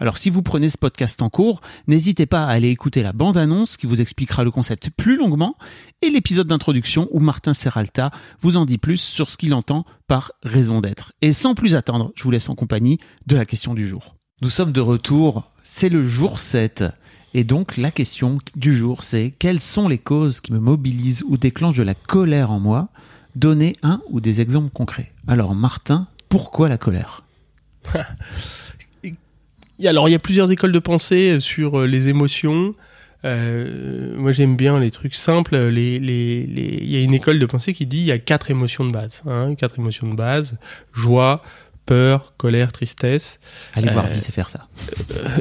Alors si vous prenez ce podcast en cours, n'hésitez pas à aller écouter la bande-annonce qui vous expliquera le concept plus longuement et l'épisode d'introduction où Martin Serralta vous en dit plus sur ce qu'il entend par raison d'être. Et sans plus attendre, je vous laisse en compagnie de la question du jour. Nous sommes de retour, c'est le jour 7. Et donc la question du jour c'est quelles sont les causes qui me mobilisent ou déclenchent de la colère en moi? Donnez un ou des exemples concrets. Alors Martin, pourquoi la colère? Alors, il y a plusieurs écoles de pensée sur euh, les émotions. Euh, moi, j'aime bien les trucs simples. Les, les, les- Il y a une école de pensée qui dit il y a quatre émotions de base. Hein, quatre émotions de base joie, peur, colère, tristesse. Allez voir Euh, vice et faire ça.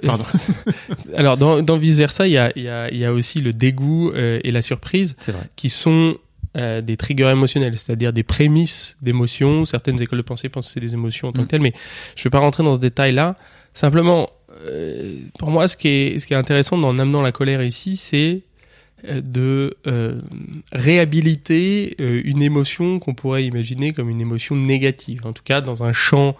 Pardon. Alors, dans, dans vice versa, il y a, il y, a, il y a aussi le dégoût euh, et la surprise vrai. qui sont euh, des triggers émotionnels, c'est-à-dire des prémices d'émotions. Certaines écoles de pensée pensent que c'est des émotions en tant Mm. que telles, mais je ne vais pas rentrer dans ce détail-là. Simplement, euh, pour moi, ce qui, est, ce qui est intéressant en amenant la colère ici, c'est euh, de euh, réhabiliter euh, une émotion qu'on pourrait imaginer comme une émotion négative. En tout cas, dans un champ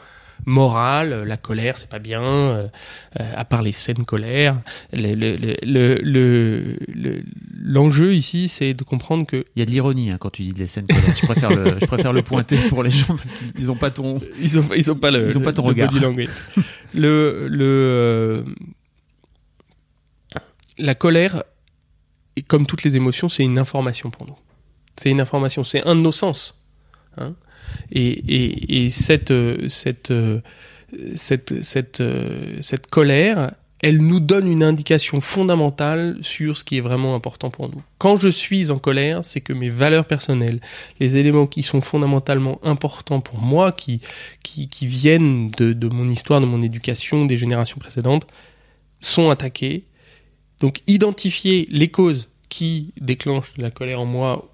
moral, la colère, c'est pas bien, euh, à part les scènes colère. Le- le- le- le- le- le- L'enjeu ici, c'est de comprendre que Il y a de l'ironie hein, quand tu dis des scènes colères. Je préfère le, je préfère le pointer pour les gens parce qu'ils ont pas ton. Ils ont, ils ont pas le, Ils ont pas ton le regard. body language. Le, le, euh, la colère, comme toutes les émotions, c'est une information pour nous. C'est une information, c'est un de nos sens. hein. Et, et, et cette, euh, cette, euh, cette, cette, euh, cette colère, elle nous donne une indication fondamentale sur ce qui est vraiment important pour nous. Quand je suis en colère, c'est que mes valeurs personnelles, les éléments qui sont fondamentalement importants pour moi, qui, qui, viennent de, de mon histoire, de mon éducation, des générations précédentes, sont attaqués. Donc identifier les causes qui déclenchent la colère en moi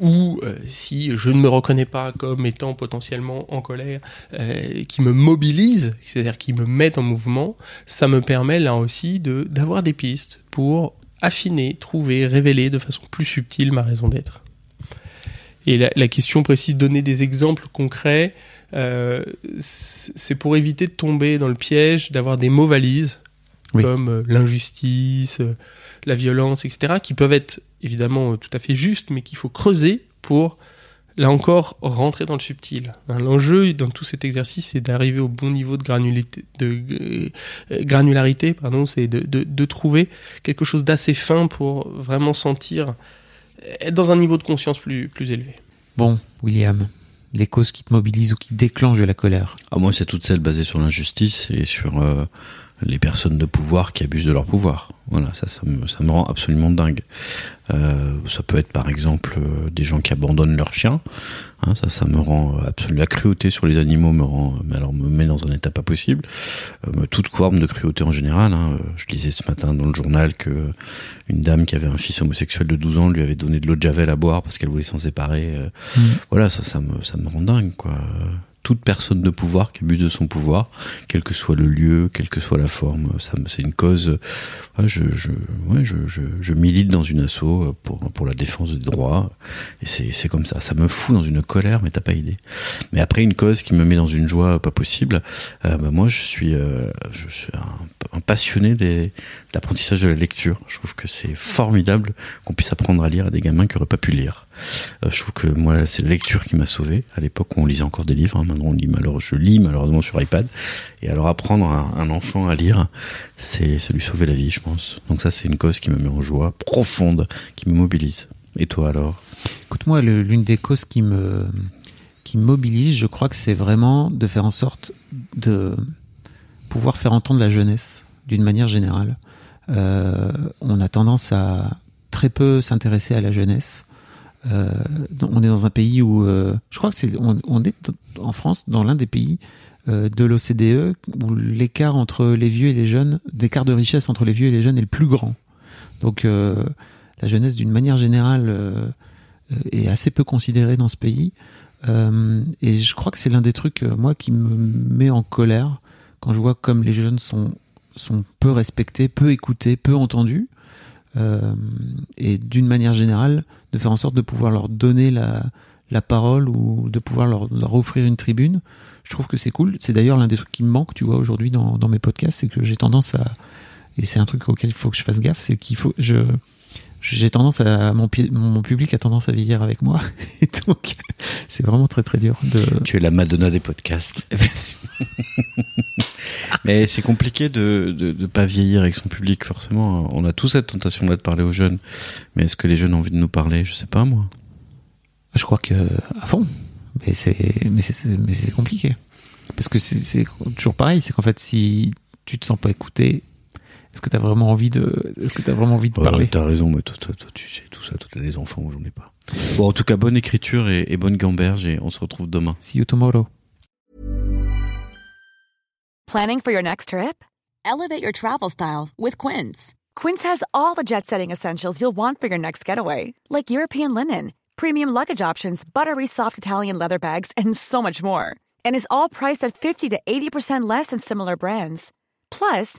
ou euh, si je ne me reconnais pas comme étant potentiellement en colère, euh, qui me mobilisent, c'est-à-dire qui me mettent en mouvement, ça me permet là aussi de d'avoir des pistes pour affiner, trouver, révéler de façon plus subtile ma raison d'être. Et la, la question précise, donner des exemples concrets, euh, c'est pour éviter de tomber dans le piège d'avoir des mots valises, Oui. comme l'injustice, la violence, etc., qui peuvent être évidemment tout à fait justes, mais qu'il faut creuser pour, là encore, rentrer dans le subtil. Hein, L'enjeu dans tout cet exercice, c'est d'arriver au bon niveau de, granulité, de euh, euh, granularité, pardon, c'est de, de, de trouver quelque chose d'assez fin pour vraiment sentir être dans un niveau de conscience plus, plus élevé. Bon, William, les causes qui te mobilisent ou qui déclenchent de la colère? Ah, moi, c'est toutes celles basées sur l'injustice et sur euh, les personnes de pouvoir qui abusent de leur pouvoir. Voilà, ça, ça me, ça me rend absolument dingue. Euh, ça peut être par exemple euh, des gens qui abandonnent leurs chiens. Hein, ça, ça me rend absolument. La cruauté sur les animaux me rend, mais alors me met dans un état pas possible. Euh, toute forme de cruauté en général. Hein. Euh, Je lisais ce matin dans le journal que une dame qui avait un fils homosexuel de 12 ans lui avait donné de l'eau de javel à boire parce qu'elle voulait s'en séparer. Euh, Voilà, ça, ça me, ça me rend dingue, quoi. Toute personne de pouvoir qui abuse de son pouvoir, quel que soit le lieu, quelle que soit la forme, ça, c'est une cause. euh, je, milite dans une asso euh, pour, pour la défense des droits, et c'est, comme ça. Ça me fout dans une colère, mais t'as pas idée. Mais après, une cause qui me met dans une joie pas possible, euh, bah, moi, je suis, euh, je suis un, passionné des, de l'apprentissage de la lecture. Je trouve que c'est formidable qu'on puisse apprendre à lire à des gamins qui auraient pas pu lire. Euh, je trouve que moi, c'est la lecture qui m'a sauvé. À l'époque, on lisait encore des livres. hein. Maintenant, on lit malheureusement, je lis malheureusement sur iPad. Et alors, apprendre à un enfant à lire, c'est, lui sauver la vie, je pense. Donc ça, c'est une cause qui me met en joie profonde, qui me mobilise. Et toi alors? Écoute, moi, le- l'une des causes qui me, qui mobilise, je crois que c'est vraiment de faire en sorte de pouvoir faire entendre la jeunesse d'une manière générale. Euh, on a tendance à très peu s'intéresser à la jeunesse. Euh, on est dans un pays où, euh, je crois que c'est, on, est en France dans l'un des pays euh, de l'OCDE où l'écart entre les vieux et les jeunes, l'écart de richesse entre les vieux et les jeunes est le plus grand. Donc euh, la jeunesse, d'une manière générale, euh, euh, est assez peu considérée dans ce pays. Et je crois que c'est l'un des trucs, moi, qui me met en colère quand je vois comme les jeunes sont, sont peu respectés, peu écoutés, peu entendus. Euh, et d'une manière générale, de faire en sorte de pouvoir leur donner la, la parole ou de pouvoir leur, leur offrir une tribune. Je trouve que c'est cool. C'est d'ailleurs l'un des trucs qui me manque, tu vois, aujourd'hui dans, dans mes podcasts, c'est que j'ai tendance à, et c'est un truc auquel il faut que je fasse gaffe, c'est qu'il faut, je, j'ai tendance à, mon, public a tendance à vieillir avec moi. Et donc, c'est vraiment très très dur de, Tu es la Madonna des podcasts. Mais c'est compliqué de, de de pas vieillir avec son public forcément. On a tous cette tentation là de parler aux jeunes, mais est-ce que les jeunes ont envie de nous parler? Je sais pas moi. Je crois que à fond. Mais c'est mais c'est- c'est mais c'est compliqué parce que c'est c'est toujours pareil. C'est qu'en fait, si tu te sens pas écouté, est-ce que tu as vraiment envie de est-ce que tu as vraiment envie de Ouais, parler T'as raison, mais toi, toi, toi, tu sais tout ça. Toi, t'as des enfants, moi, j'en ai pas. Bon, en tout cas, bonne écriture et, et bonne gamberge, et on se retrouve demain. See you tomorrow. Planning for your next trip? Elevate your travel style with Quince. Quince has all the jet setting essentials you'll want for your next getaway, like European linen, premium luggage options, buttery soft Italian leather bags, and so much more. And is all priced at 50 to 80% less than similar brands. Plus,